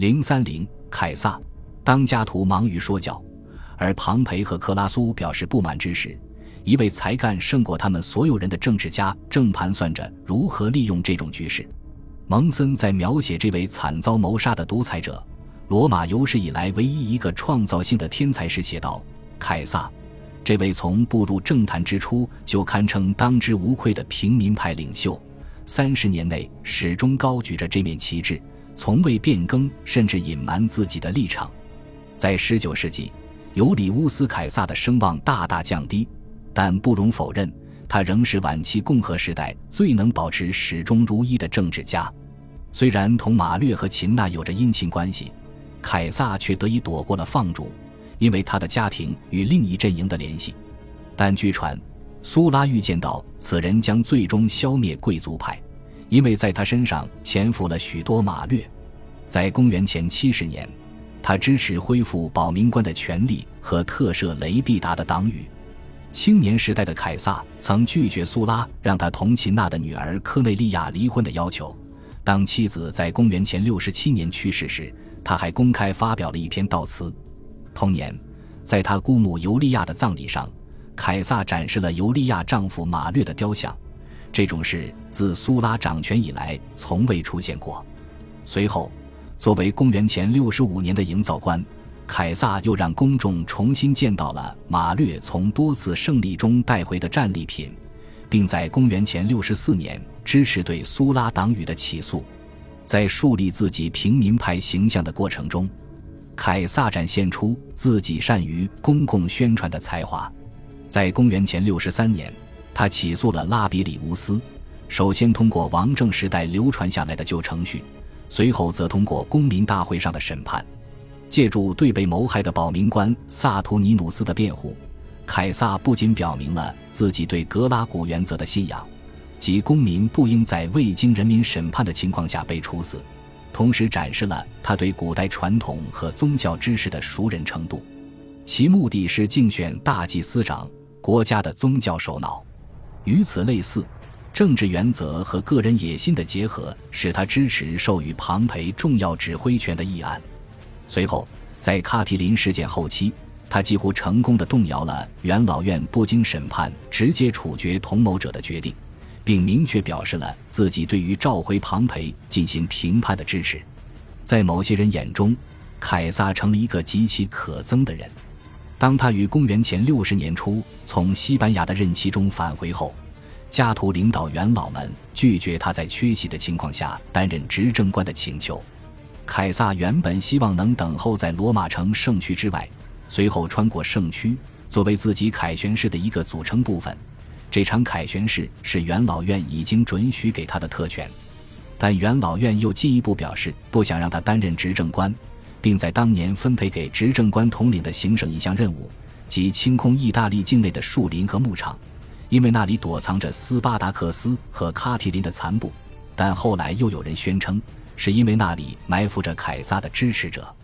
零三零，凯撒。当家徒忙于说教，而庞培和克拉苏表示不满之时，一位才干胜过他们所有人的政治家正盘算着如何利用这种局势。蒙森在描写这位惨遭谋杀的独裁者、罗马有史以来唯一一个创造性的天才时写道：“凯撒，这位从步入政坛之初就堪称当之无愧的平民派领袖，三十年内始终高举着这面旗帜，从未变更甚至隐瞒自己的立场。在十九世纪，尤里乌斯·凯撒的声望大大降低，但不容否认，他仍是晚期共和时代最能保持始终如一的政治家。”虽然同马略和秦娜有着姻亲关系，凯撒却得以躲过了放逐，因为他的家庭与另一阵营的联系。但据传，苏拉预见到此人将最终消灭贵族派，因为在他身上潜伏了许多马略。在公元前七十年，他支持恢复保民官的权利和特赦雷必达的党羽。青年时代的凯撒曾拒绝苏拉让他同秦娜的女儿科内利亚离婚的要求。当妻子在公元前六十七年去世时，他还公开发表了一篇悼词。同年，在他姑母尤利亚的葬礼上，凯撒展示了尤利亚丈夫马略的雕像。这种事自苏拉掌权以来从未出现过。随后，作为公元前六十五年的营造官，凯撒又让公众重新见到了马略从多次胜利中带回的战利品。并在公元前六十四年支持对苏拉党羽的起诉，在树立自己平民派形象的过程中，凯撒展现出自己善于公共宣传的才华。在公元前六十三年，他起诉了拉比里乌斯，首先通过王政时代流传下来的旧程序，随后则通过公民大会上的审判，借助对被谋害的保民官萨图尼努斯的辩护。凯撒不仅表明了自己对格拉古原则的信仰，即公民不应在未经人民审判的情况下被处死，同时展示了他对古代传统和宗教知识的熟人程度。其目的是竞选大祭司长，国家的宗教首脑。与此类似，政治原则和个人野心的结合使他支持授予庞培重要指挥权的议案。随后，在卡提林事件后期。他几乎成功的动摇了元老院不经审判直接处决同谋者的决定，并明确表示了自己对于召回庞培进行评判的支持。在某些人眼中，凯撒成了一个极其可憎的人。当他于公元前六十年初从西班牙的任期中返回后，加图领导元老们拒绝他在缺席的情况下担任执政官的请求。凯撒原本希望能等候在罗马城圣区之外。随后穿过圣区，作为自己凯旋式的一个组成部分。这场凯旋式是元老院已经准许给他的特权，但元老院又进一步表示不想让他担任执政官，并在当年分配给执政官统领的行省一项任务，即清空意大利境内的树林和牧场，因为那里躲藏着斯巴达克斯和卡提林的残部。但后来又有人宣称，是因为那里埋伏着凯撒的支持者。